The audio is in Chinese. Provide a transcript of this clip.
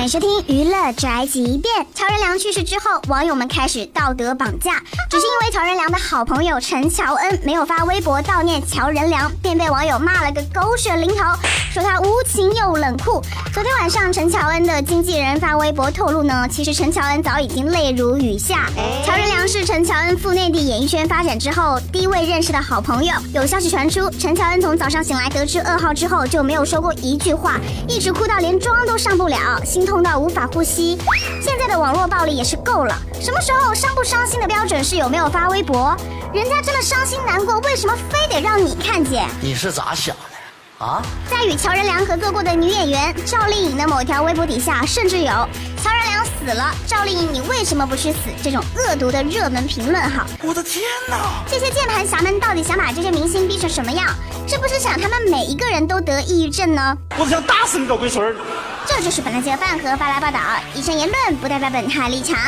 欢迎收听娱乐宅急便。乔任梁去世之后，网友们开始道德绑架，只是因为乔任梁的好朋友陈乔恩没有发微博悼念乔任梁，便被网友骂了个狗血淋头，说他无情又冷酷。昨天晚上，陈乔恩的经纪人发微博透露呢，其实陈乔恩早已经泪如雨下。乔任梁是陈乔恩赴内地演艺圈发展之后第一位认识的好朋友。有消息传出，陈乔恩从早上醒来得知噩耗之后，就没有说过一句话，一直哭到连妆都上不了，心痛到无法呼吸。现在的网络暴力也是够了，什么时候伤不伤心的标准是有没有发微博？人家真的伤心难过，为什么非得让你看见？你是咋想的？啊，在与乔任梁合作过的女演员赵丽颖的某条微博底下，甚至有“乔任梁死了，赵丽颖你为什么不去死”这种恶毒的热门评论。哈，我的天哪！这些键盘侠们到底想把这些明星逼成什么样？是不是想他们每一个人都得抑郁症呢？我想打死你个龟孙儿！这就是本台记者饭盒发来报道，以上言论不代表本台立场。